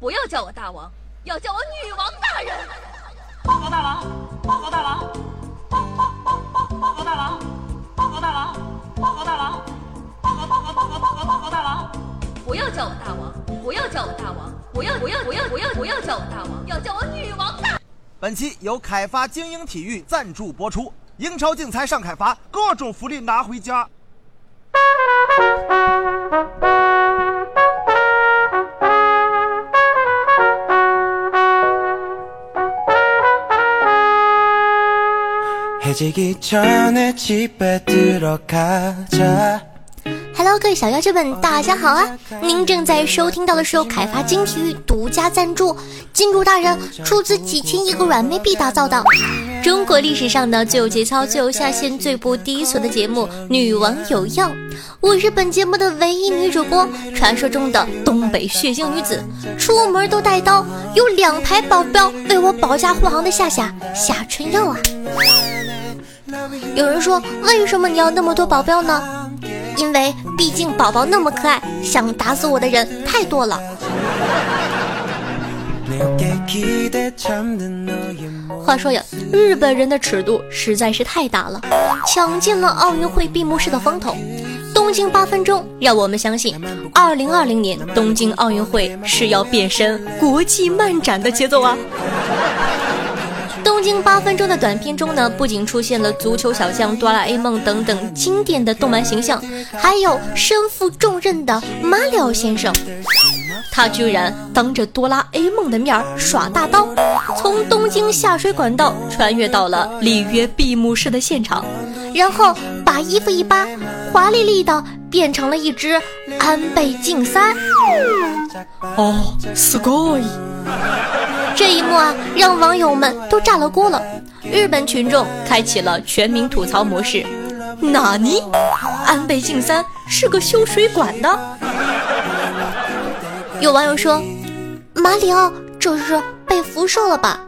不要叫我大王，要叫我女王大人。报告大王，报告大王，报报报报报告大王，报告大王，报告大王，报告报告报告报告报告大王。不要叫我大王，不要叫我大王，不要不要不要不要不要叫我大王，要叫我女王大。本期由凯发精英体育赞助播出，英超竞猜上凯发，各种福利拿回家。Hello，各位小妖精们，大家好啊！您正在收听到的是由凯发金体育独家赞助，金主大人出资几千亿个软妹币打造的中国历史上的最有节操、最有下限、最不低俗的节目《女王有药》。我是本节目的唯一女主播，传说中的东北血腥女子，出门都带刀，有两排保镖为我保驾护航的夏夏夏春药啊！有人说，为什么你要那么多保镖呢？因为毕竟宝宝那么可爱，想打死我的人太多了。话说呀，日本人的尺度实在是太大了，抢尽了奥运会闭幕式的风头。东京八分钟让我们相信，二零二零年东京奥运会是要变身国际漫展的节奏啊！东京八分钟的短片中呢，不仅出现了足球小将、哆啦 A 梦等等经典的动漫形象，还有身负重任的马里奥先生。他居然当着哆啦 A 梦的面耍大刀，从东京下水管道穿越到了里约闭幕式的现场，然后把衣服一扒，华丽丽的变成了一只安倍晋三。哦，すごい！ 这一幕啊，让网友们都炸了锅了。日本群众开启了全民吐槽模式。纳尼？安倍晋三是个修水管的？有网友说，马里奥这是被辐射了吧？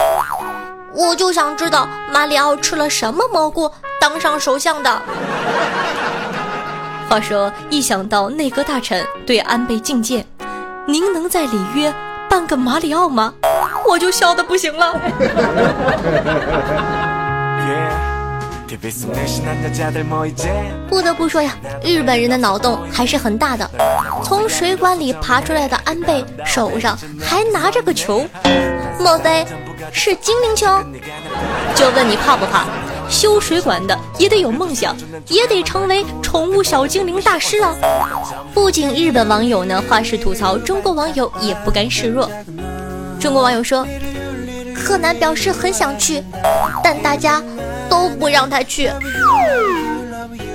我就想知道马里奥吃了什么蘑菇当上首相的。话说，一想到内阁大臣对安倍进谏，您能在里约办个马里奥吗？我就笑的不行了。不得不说呀，日本人的脑洞还是很大的。从水管里爬出来的安倍手上还拿着个球，莫非是精灵球？就问你怕不怕？修水管的也得有梦想，也得成为宠物小精灵大师啊！不仅日本网友呢花式吐槽，中国网友也不甘示弱。中国网友说，柯南表示很想去，但大家都不让他去。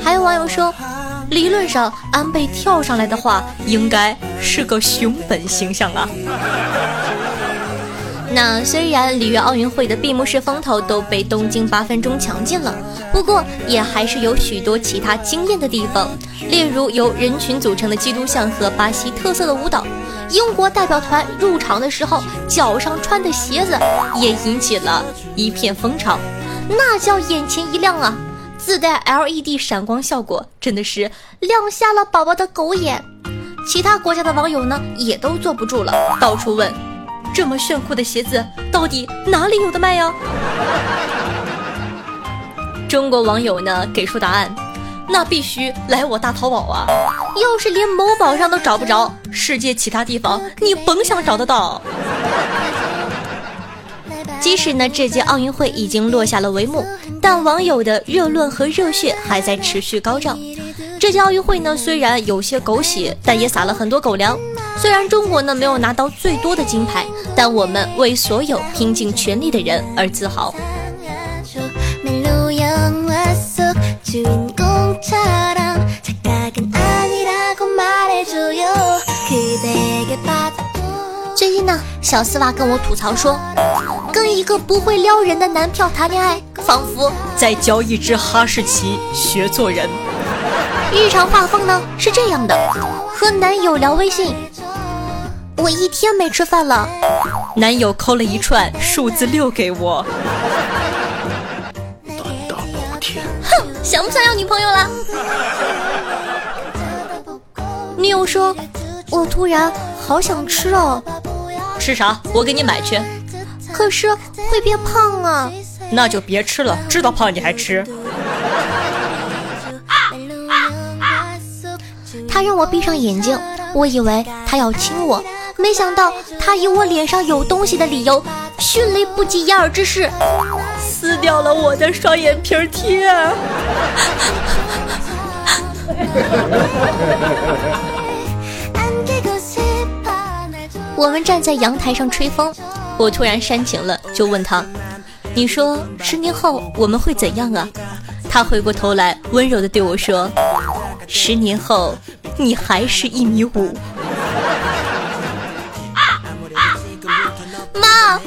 还有网友说，理论上安倍跳上来的话，应该是个熊本形象啊。那虽然里约奥运会的闭幕式风头都被东京八分钟抢尽了，不过也还是有许多其他惊艳的地方，例如由人群组成的基督像和巴西特色的舞蹈。英国代表团入场的时候，脚上穿的鞋子也引起了一片风潮，那叫眼前一亮啊！自带 LED 闪光效果，真的是亮瞎了宝宝的狗眼。其他国家的网友呢，也都坐不住了，到处问。这么炫酷的鞋子到底哪里有的卖呀？中国网友呢给出答案，那必须来我大淘宝啊！要是连某宝上都找不着，世界其他地方你甭想找得到。即使呢这届奥运会已经落下了帷幕，但网友的热论和热血还在持续高涨。这届奥运会呢虽然有些狗血，但也撒了很多狗粮。虽然中国呢没有拿到最多的金牌，但我们为所有拼尽全力的人而自豪。最近呢，小丝袜跟我吐槽说，跟一个不会撩人的男票谈恋爱，仿佛在教一只哈士奇学做人。日常画风呢是这样的：和男友聊微信。我一天没吃饭了，男友扣了一串数字六给我。胆大包天，哼，想不想要女朋友了？女友说：“我突然好想吃哦。”吃啥？我给你买去。可是会变胖啊。那就别吃了，知道胖你还吃。他让我闭上眼睛，我以为他要亲我，没想到他以我脸上有东西的理由，迅雷不及掩耳之势，撕掉了我的双眼皮贴。我们站在阳台上吹风，我突然煽情了，就问他：“你说十年后我们会怎样啊？”他回过头来，温柔的对我说：“十年后，你还是一米五。”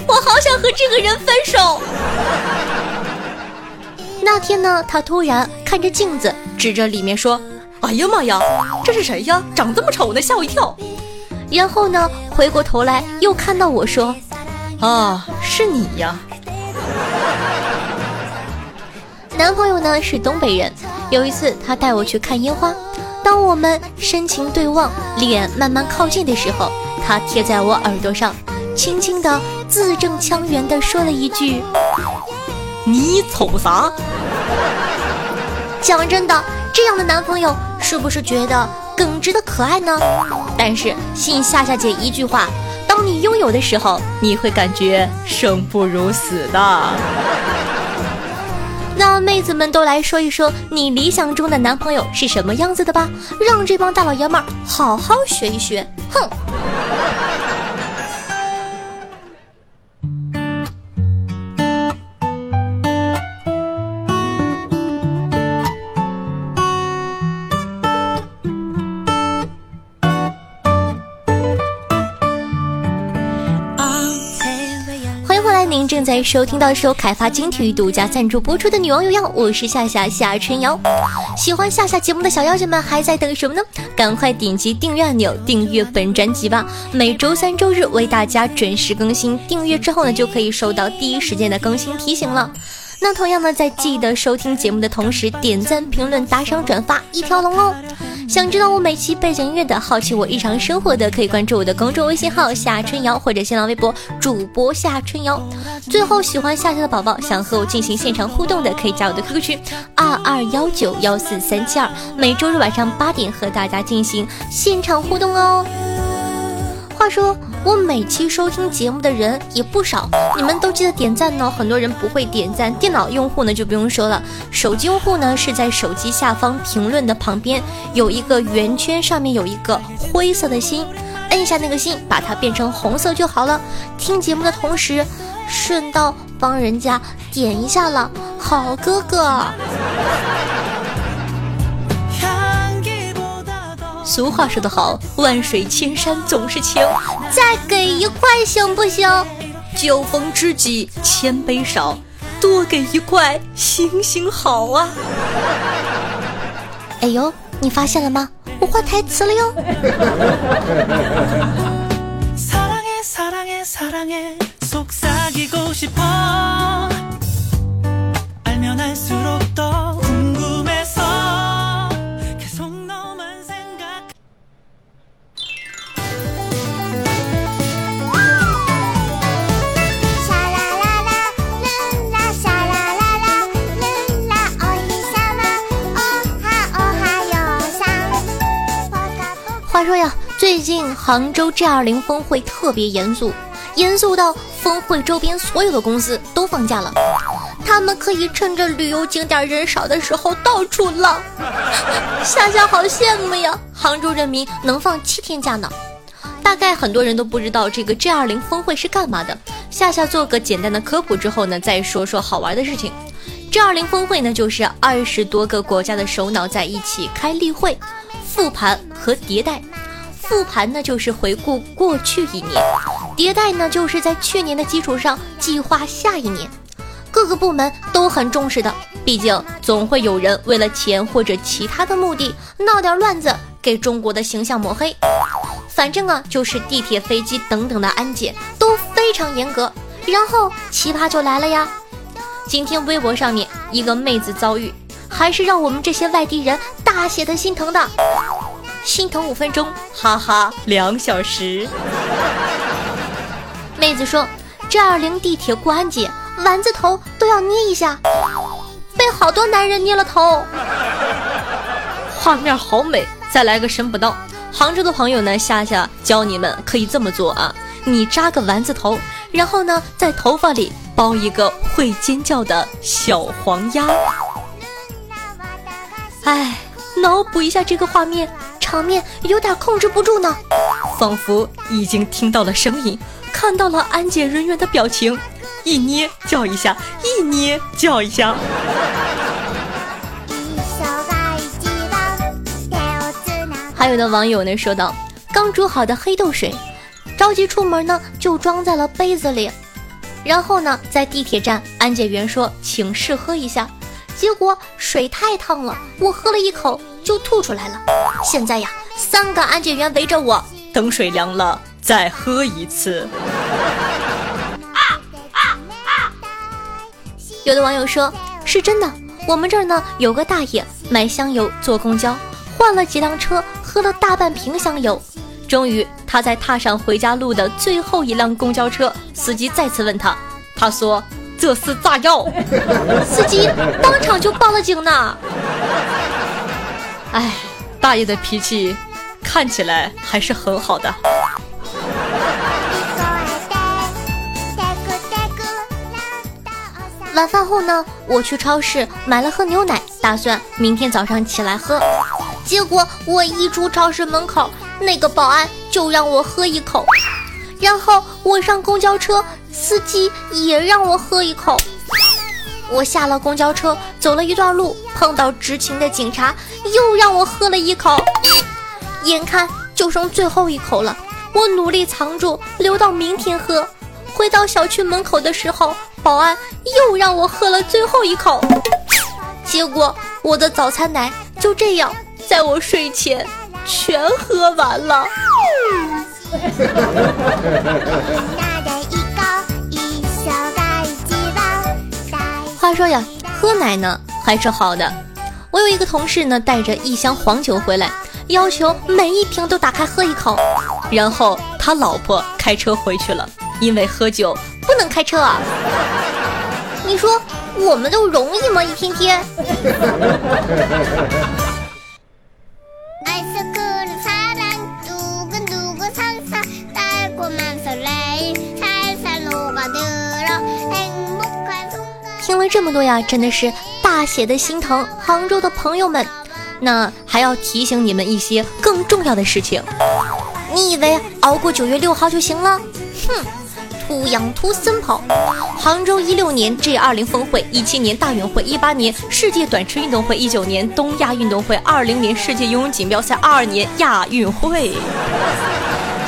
我好想和这个人分手。那天呢，他突然看着镜子，指着里面说：“哎呀妈呀，这是谁呀？长这么丑呢，吓我一跳。”然后呢，回过头来又看到我说：“啊，是你呀。”男朋友呢是东北人，有一次他带我去看烟花，当我们深情对望，脸慢慢靠近的时候，他贴在我耳朵上，轻轻的字正腔圆的说了一句：“你瞅啥？”讲真的，这样的男朋友是不是觉得？耿直的可爱呢，但是信夏夏姐一句话，当你拥有的时候，你会感觉生不如死的。那妹子们都来说一说你理想中的男朋友是什么样子的吧，让这帮大老爷们儿好好学一学。哼。正在收听到是由凯发金体育独家赞助播出的《女王有药》，我是夏夏夏春瑶。喜欢夏夏节目的小妖精们还在等什么呢？赶快点击订阅按钮，订阅本专辑吧！每周三、周日为大家准时更新，订阅之后呢，就可以收到第一时间的更新提醒了。那同样呢，在记得收听节目的同时，点赞、评论、打赏、转发一条龙哦。想知道我每期背景音乐的，好奇我日常生活的，可以关注我的公众微信号夏春瑶或者新浪微博主播夏春瑶。最后，喜欢夏夏的宝宝，想和我进行现场互动的，可以加我的 QQ 群二二幺九幺四三七二，每周日晚上八点和大家进行现场互动哦。话说。我每期收听节目的人也不少，你们都记得点赞呢。很多人不会点赞，电脑用户呢就不用说了。手机用户呢是在手机下方评论的旁边有一个圆圈，上面有一个灰色的心，摁一下那个心，把它变成红色就好了。听节目的同时，顺道帮人家点一下了，好哥哥。俗话说得好，万水千山总是情，再给一块行不行？酒逢知己千杯少，多给一块行行好啊！哎呦，你发现了吗？我换台词了哟。最近杭州 G20 峰会特别严肃，严肃到峰会周边所有的公司都放假了，他们可以趁着旅游景点人少的时候到处浪。夏夏好羡慕呀，杭州人民能放七天假呢。大概很多人都不知道这个 G20 峰会是干嘛的，夏夏做个简单的科普之后呢，再说说好玩的事情。G20 峰会呢，就是二十多个国家的首脑在一起开例会。复盘和迭代，复盘呢就是回顾过去一年，迭代呢就是在去年的基础上计划下一年。各个部门都很重视的，毕竟总会有人为了钱或者其他的目的闹点乱子，给中国的形象抹黑。反正啊，就是地铁、飞机等等的安检都非常严格。然后奇葩就来了呀，今天微博上面一个妹子遭遇。还是让我们这些外地人大写的心疼的，心疼五分钟，哈哈，两小时。妹子说这二零地铁过安检，丸子头都要捏一下，被好多男人捏了头，画面好美。再来个神补刀，杭州的朋友呢，夏夏教你们可以这么做啊，你扎个丸子头，然后呢在头发里包一个会尖叫的小黄鸭。哎，脑补一下这个画面，场面有点控制不住呢。仿佛已经听到了声音，看到了安检人员的表情，一捏叫一下，一捏叫一下。还有的网友呢说道：“刚煮好的黑豆水，着急出门呢，就装在了杯子里，然后呢，在地铁站，安检员说请试喝一下。”结果水太烫了，我喝了一口就吐出来了。现在呀，三个安检员围着我，等水凉了再喝一次。有的网友说，是真的。我们这儿呢有个大爷买香油坐公交，换了几辆车，喝了大半瓶香油。终于他在踏上回家路的最后一辆公交车，司机再次问他，他说。这是炸药，司机当场就报了警呢。哎，大爷的脾气看起来还是很好的。晚饭后呢，我去超市买了盒牛奶，打算明天早上起来喝。结果我一出超市门口，那个保安就让我喝一口。然后我上公交车，司机也让我喝一口。我下了公交车，走了一段路，碰到执勤的警察，又让我喝了一口。眼看就剩最后一口了，我努力藏住，留到明天喝。回到小区门口的时候，保安又让我喝了最后一口。结果我的早餐奶就这样在我睡前全喝完了。话说呀，喝奶呢还是好的。我有一个同事呢，带着一箱黄酒回来，要求每一瓶都打开喝一口。然后他老婆开车回去了，因为喝酒不能开车啊。你说我们都容易吗？一天天。么多呀，真的是大写的心疼杭州的朋友们。那还要提醒你们一些更重要的事情。你以为熬过九月六号就行了？哼，土养土森跑。杭州一六年 G 二零峰会，一七年大运会，一八年世界短池运动会，一九年东亚运动会，二零年世界游泳锦标赛，二二年亚运会。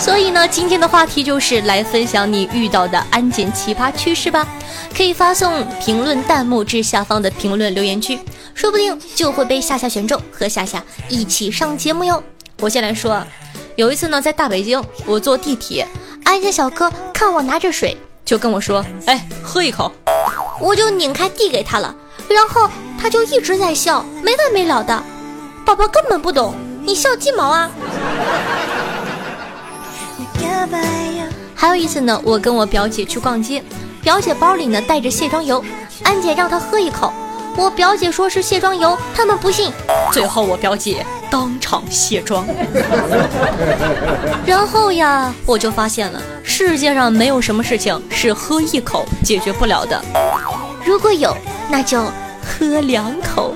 所以呢，今天的话题就是来分享你遇到的安检奇葩趣事吧。可以发送评论弹幕至下方的评论留言区，说不定就会被夏夏选中，和夏夏一起上节目哟。我先来说，有一次呢，在大北京，我坐地铁，安检小哥看我拿着水，就跟我说：“哎，喝一口。”我就拧开递给他了，然后他就一直在笑，没完没了的。宝宝根本不懂，你笑鸡毛啊！还有一次呢，我跟我表姐去逛街，表姐包里呢带着卸妆油，安姐让她喝一口，我表姐说是卸妆油，他们不信，最后我表姐当场卸妆。然后呀，我就发现了，世界上没有什么事情是喝一口解决不了的，如果有，那就喝两口。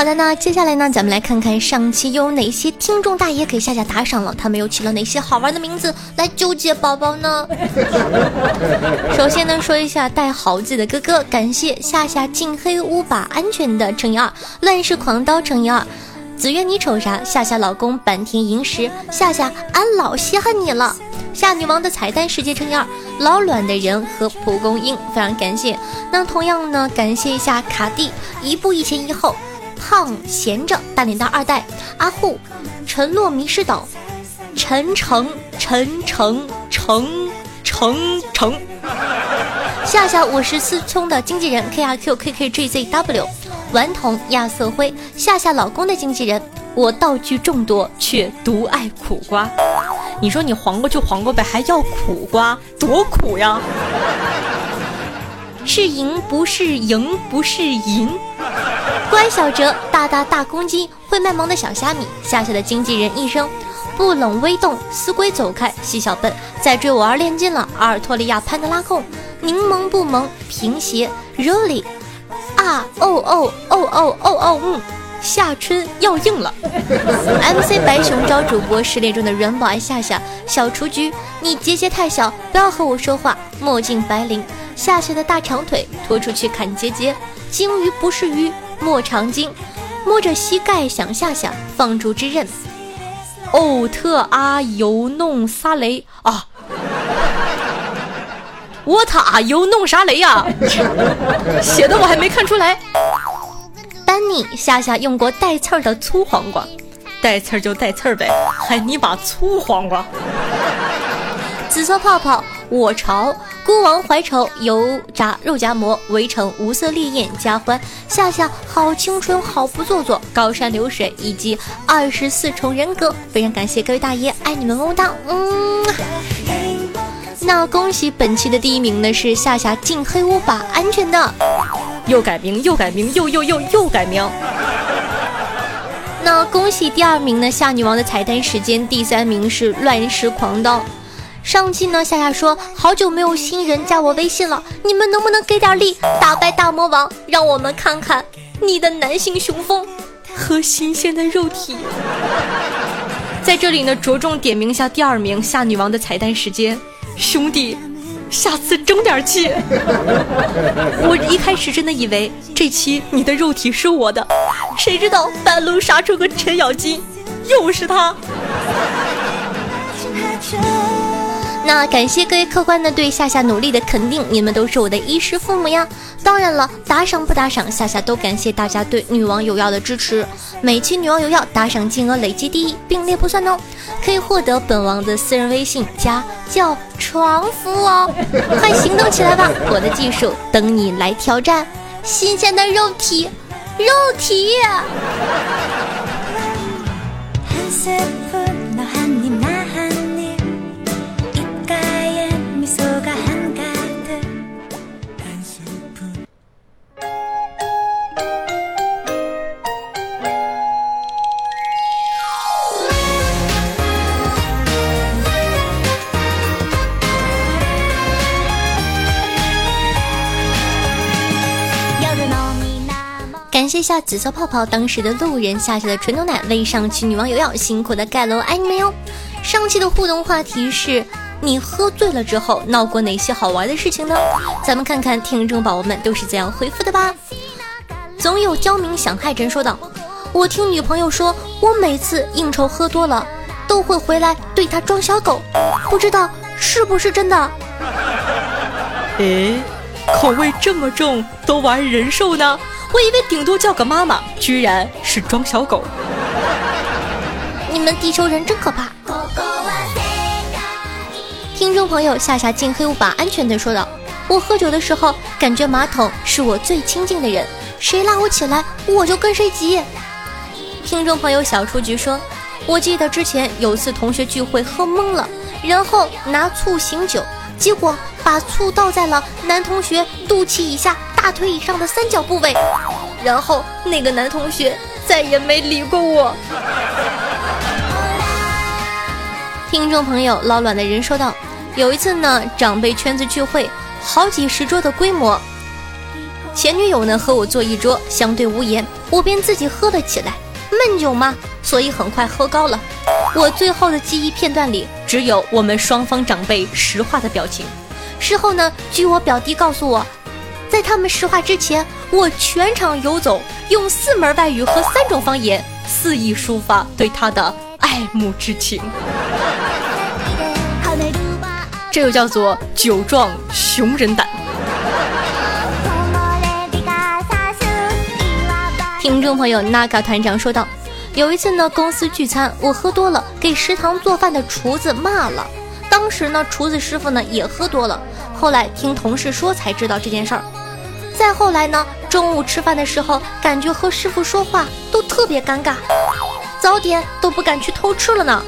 好的，那接下来呢，咱们来看看上期有哪些听众大爷给夏夏打赏了，他们又起了哪些好玩的名字来纠结宝宝呢？首先呢，说一下带好字的哥哥，感谢夏夏进黑屋把安全的乘以二，乱世狂刀乘以二，子月你瞅啥？夏夏老公坂田银时，夏夏俺老稀罕你了。夏女王的彩蛋世界乘以二，老卵的人和蒲公英，非常感谢。那同样呢，感谢一下卡蒂，一步一前一后。胖闲着大脸蛋二代阿护，沉落迷失岛，陈诚陈诚诚诚诚，夏夏，我是思聪的经纪人 K R Q K K G Z W，顽童亚瑟辉，夏夏老公的经纪人。我道具众多，却独爱苦瓜。你说你黄瓜就黄瓜呗，还要苦瓜，多苦呀！是赢不是赢不是赢。乖小哲，大大大公鸡，会卖萌的小虾米，夏夏的经纪人一生不冷微动，死鬼走开，细小笨在追我而练尽了，阿尔托利亚潘德拉控，柠檬不萌，平鞋 really 啊哦哦哦哦哦哦嗯。夏春要硬了，MC 白熊招主播失恋中的软宝爱夏夏小雏菊，你结节太小，不要和我说话。墨镜白灵，夏夏的大长腿拖出去砍结节，鲸鱼不是鱼，莫长鲸，摸着膝盖想夏夏放逐之刃。欧特阿尤弄撒雷啊！我他又弄啥雷呀？写的我还没看出来。丹尼夏夏用过带刺儿的粗黄瓜，带刺儿就带刺儿呗，还你把粗黄瓜。紫色泡泡，我朝孤王怀愁，油炸肉夹馍，围城无色烈焰加欢，夏夏好青春好不做作，高山流水以及二十四重人格，非常感谢各位大爷，爱你们么么哒，嗯。那恭喜本期的第一名呢是夏夏进黑屋把安全的。又改名，又改名，又又又又改名。那恭喜第二名呢，夏女王的彩蛋时间。第三名是乱世狂刀。上期呢，夏夏说好久没有新人加我微信了，你们能不能给点力，打败大魔王，让我们看看你的男性雄风和新鲜的肉体。在这里呢，着重点名一下第二名夏女王的彩蛋时间，兄弟。下次争点气。我一开始真的以为这期你的肉体是我的，谁知道半路杀出个程咬金，又是他。那感谢各位客官呢对夏夏努力的肯定，你们都是我的衣食父母呀。当然了，打赏不打赏，夏夏都感谢大家对女王有药的支持。每期女王有药打赏金额累计第一，并列不算哦，可以获得本王的私人微信加叫床服哦。快行动起来吧，我的技术等你来挑战，新鲜的肉体，肉体。谢下紫色泡泡当时的路人下下的纯牛奶喂上期女网友要辛苦的盖楼，爱你们哟！上期的互动话题是你喝醉了之后闹过哪些好玩的事情呢？咱们看看听众宝宝们都是怎样回复的吧。总有刁民想害朕说道：“我听女朋友说，我每次应酬喝多了都会回来对她装小狗，不知道是不是真的？”诶，口味这么重，都玩人兽呢？我以为顶多叫个妈妈，居然是装小狗。你们地球人真可怕。听众朋友，夏夏进黑屋把，安全的说道：“我喝酒的时候，感觉马桶是我最亲近的人，谁拉我起来，我就跟谁急。”听众朋友小雏菊说：“我记得之前有次同学聚会喝懵了，然后拿醋醒酒，结果把醋倒在了男同学肚脐以下。”大腿以上的三角部位，然后那个男同学再也没理过我。听众朋友老卵的人说道：“有一次呢，长辈圈子聚会，好几十桌的规模，前女友呢和我坐一桌，相对无言，我便自己喝了起来。闷酒嘛，所以很快喝高了。我最后的记忆片段里，只有我们双方长辈石化的表情。事后呢，据我表弟告诉我。”在他们石化之前，我全场游走，用四门外语和三种方言肆意抒发对他的爱慕之情。这又叫做酒壮熊人胆。听众朋友，纳卡团长说道：“有一次呢，公司聚餐，我喝多了，给食堂做饭的厨子骂了。当时呢，厨子师傅呢也喝多了。”后来听同事说才知道这件事儿。再后来呢，中午吃饭的时候，感觉和师傅说话都特别尴尬，早点都不敢去偷吃了呢。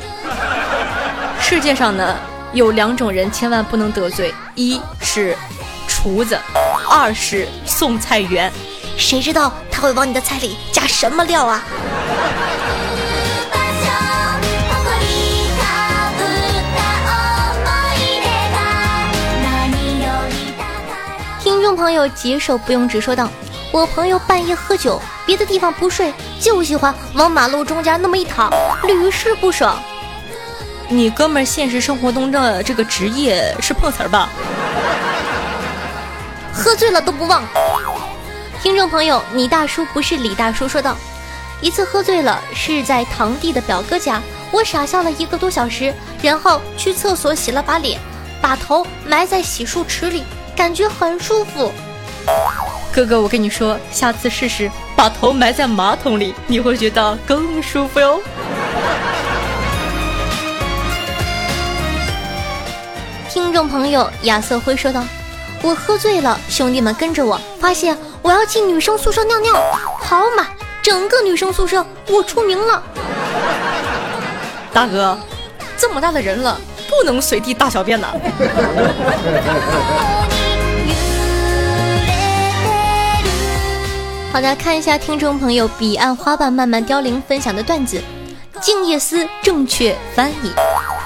世界上呢有两种人千万不能得罪，一是厨子，二是送菜员。谁知道他会往你的菜里加什么料啊？听众朋友，解手不用直说道：“我朋友半夜喝酒，别的地方不睡，就喜欢往马路中间那么一躺，屡试不爽。你哥们儿现实生活中的这个职业是碰瓷儿吧？喝醉了都不忘。”听众朋友，你大叔不是李大叔说道：“一次喝醉了，是在堂弟的表哥家，我傻笑了一个多小时，然后去厕所洗了把脸，把头埋在洗漱池里。”感觉很舒服，哥哥，我跟你说，下次试试把头埋在马桶里，你会觉得更舒服哟。听众朋友亚瑟辉说道：“我喝醉了，兄弟们跟着我，发现我要进女生宿舍尿尿，好嘛，整个女生宿舍我出名了。”大哥，这么大的人了，不能随地大小便呐。好的，看一下听众朋友彼岸花瓣慢慢凋零分享的段子，《静夜思》正确翻译：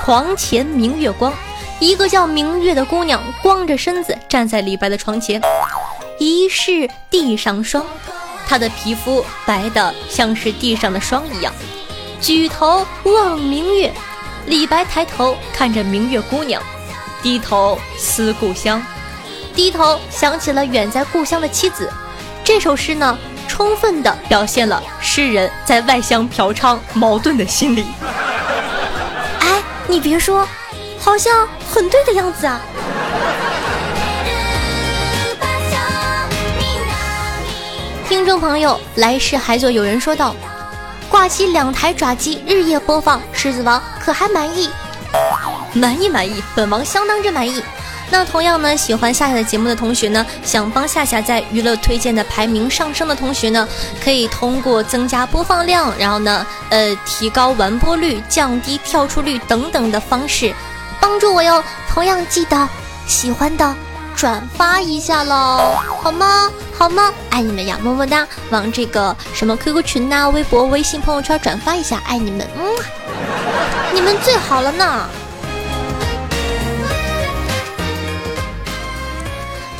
床前明月光。一个叫明月的姑娘光着身子站在李白的床前，疑是地上霜。她的皮肤白的像是地上的霜一样。举头望明月，李白抬头看着明月姑娘，低头思故乡，低头想起了远在故乡的妻子。这首诗呢，充分的表现了诗人在外乡嫖娼矛盾的心理。哎，你别说，好像很对的样子啊！听众朋友，来世还做有人说道：挂机两台爪机，日夜播放《狮子王》，可还满意？满意满意，本王相当之满意。那同样呢，喜欢夏夏的节目的同学呢，想帮夏夏在娱乐推荐的排名上升的同学呢，可以通过增加播放量，然后呢，呃，提高完播率、降低跳出率等等的方式，帮助我哟。同样记得喜欢的转发一下喽，好吗？好吗？爱你们呀，么么哒！往这个什么 QQ 群呐、微博、微信朋友圈转发一下，爱你们，嗯，你们最好了呢。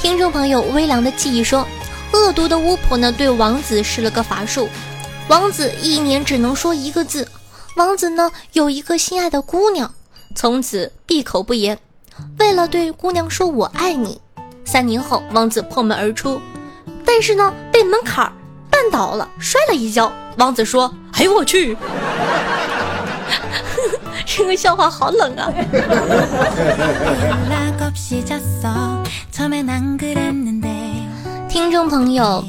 听众朋友，微凉的记忆说，恶毒的巫婆呢对王子施了个法术，王子一年只能说一个字。王子呢有一个心爱的姑娘，从此闭口不言。为了对姑娘说我爱你，三年后王子破门而出，但是呢被门槛绊倒了，摔了一跤。王子说：“哎呦我去！” 这个笑话好冷啊！听众朋友，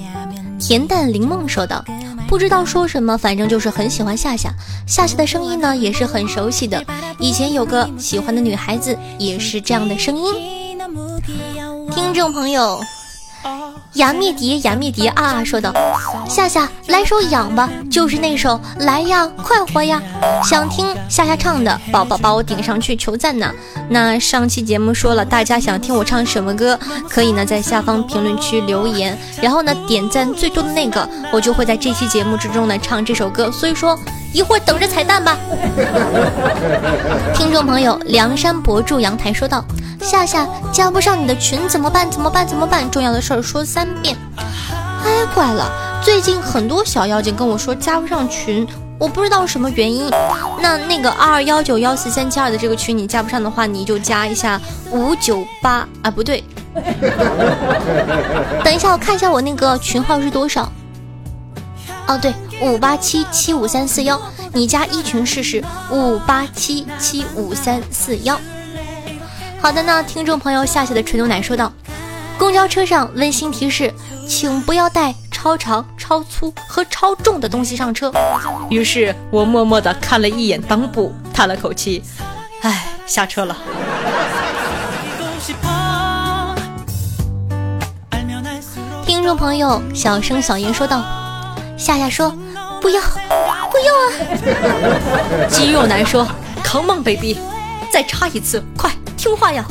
恬淡灵梦说道：“不知道说什么，反正就是很喜欢夏夏。夏夏的声音呢，也是很熟悉的。以前有个喜欢的女孩子，也是这样的声音。”听众朋友。雅蜜蝶，雅蜜蝶啊！说道：“夏夏来首痒吧，就是那首来呀，快活呀！想听夏夏唱的，宝宝把我顶上去求赞呢。那上期节目说了，大家想听我唱什么歌，可以呢在下方评论区留言，然后呢点赞最多的那个，我就会在这期节目之中呢唱这首歌。所以说一会儿等着彩蛋吧。听众朋友，梁山伯住阳台说道。”夏夏加不上你的群怎么办？怎么办？怎么办？重要的事儿说三遍。哎，怪了，最近很多小妖精跟我说加不上群，我不知道什么原因。那那个二二幺九幺四三七二的这个群你加不上的话，你就加一下五九八啊，不对。等一下，我看一下我那个群号是多少。哦，对，五八七七五三四幺，你加一群试试，五八七七五三四幺。好的呢，听众朋友，夏夏的纯牛奶说道：“公交车上温馨提示，请不要带超长、超粗和超重的东西上车。”于是我默默地看了一眼裆部，叹了口气，唉，下车了。听众朋友小声小言说道：“夏夏说不要，不要啊！”肌肉男说：“Come on baby，再插一次，快听话呀！”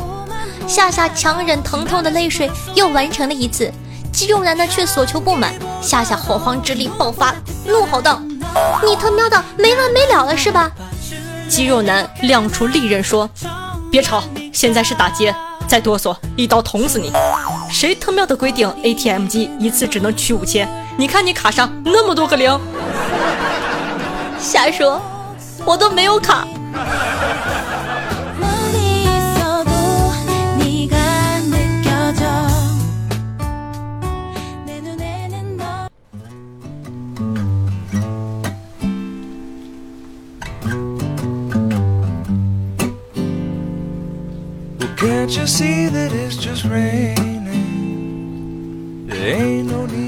夏夏强忍疼痛的泪水又完成了一次，肌肉男呢却所求不满。夏夏洪荒之力爆发，怒吼道：“你他喵的没完没了了是吧？”肌肉男亮出利刃说：“别吵，现在是打劫，再哆嗦一刀捅死你！谁他喵的规定 ATM 机一次只能取五千？你看你卡上那么多个零。”瞎说，我都没有卡。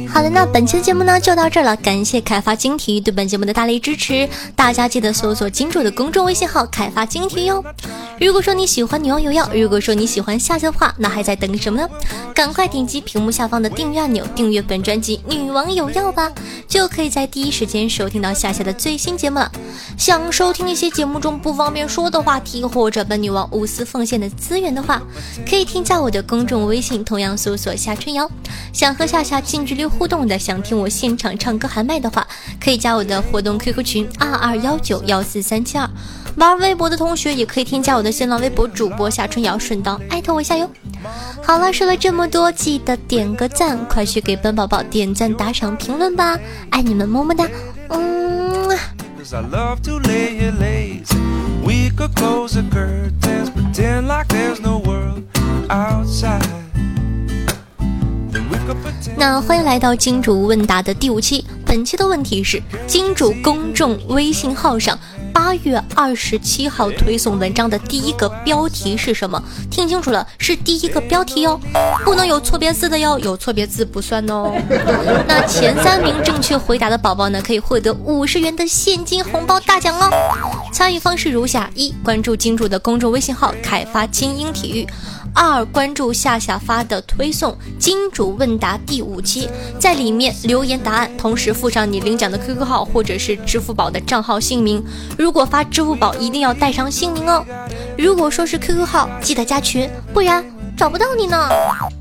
好的，那本期的节目呢就到这儿了，感谢凯发金体对本节目的大力支持，大家记得搜索金主的公众微信号“凯发金体”哟。如果说你喜欢女王有药，如果说你喜欢夏夏的话，那还在等什么呢？赶快点击屏幕下方的订阅按钮，订阅本专辑《女王有药》吧，就可以在第一时间收听到夏夏的最新节目了。想收听一些节目中不方便说的话题，或者本女王无私奉献的资源的话，可以添加我的公众微信，同样搜索夏春瑶。想和夏夏近距离互动的，想听我现场唱歌喊麦的话，可以加我的活动 QQ 群二二幺九幺四三七二。玩微博的同学也可以添加我的新浪微博主播夏春瑶，顺道艾特我一下哟。好了，说了这么多，记得点个赞，快去给本宝宝点赞、打赏、评论吧，爱你们，么么哒。嗯。那欢迎来到金主问答的第五期，本期的问题是金主公众微信号上。八月二十七号推送文章的第一个标题是什么？听清楚了，是第一个标题哟，不能有错别字的哟，有错别字不算哦。那前三名正确回答的宝宝呢，可以获得五十元的现金红包大奖哦。参与方式如下：一、关注金主的公众微信号“凯发精英体育”。二关注夏夏发的推送金主问答第五期，在里面留言答案，同时附上你领奖的 QQ 号或者是支付宝的账号姓名。如果发支付宝，一定要带上姓名哦。如果说是 QQ 号，记得加群，不然找不到你呢。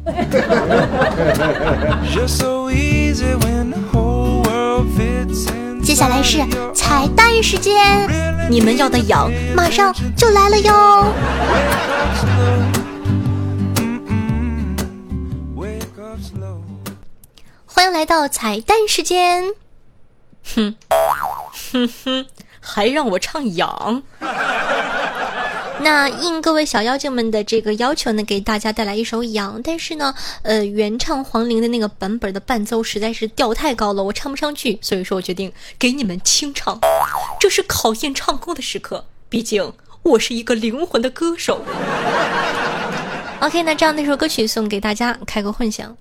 接下来是彩蛋时间，你们要的羊马上就来了哟。欢迎来到彩蛋时间。哼，哼哼，还让我唱痒。那应各位小妖精们的这个要求呢，给大家带来一首痒。但是呢，呃，原唱黄龄的那个版本的伴奏实在是调太高了，我唱不上去。所以说我决定给你们清唱。这是考验唱功的时刻，毕竟我是一个灵魂的歌手。OK，那这样那首歌曲送给大家，开个混响。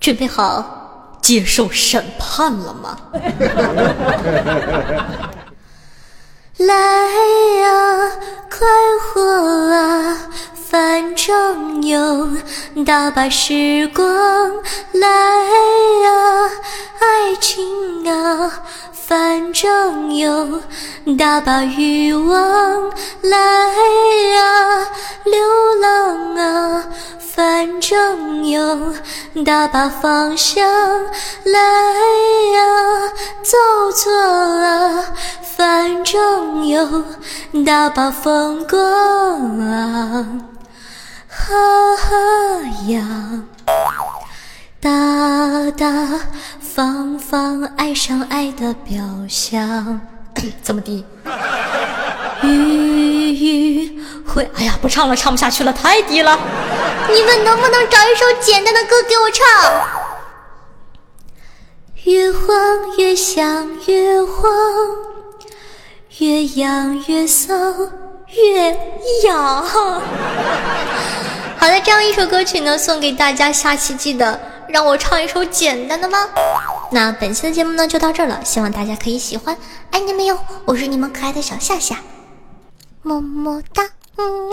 准备好接受审判了吗？来呀，快活啊，反正有大把时光。来呀，爱情啊，反正有大把欲望。来啊，流浪啊。反正有大把方向，来啊，走错了。反正有大把风光，哈哈呀，大大方方爱上爱的表象，怎么地？雨雨会，哎呀，不唱了，唱不下去了，太低了。你们能不能找一首简单的歌给我唱？越晃越想越晃，越痒越骚越痒。好的，这样一首歌曲呢，送给大家。下期记得让我唱一首简单的吗？那本期的节目呢，就到这儿了，希望大家可以喜欢，爱你们哟！我是你们可爱的小夏夏。么么哒，嗯。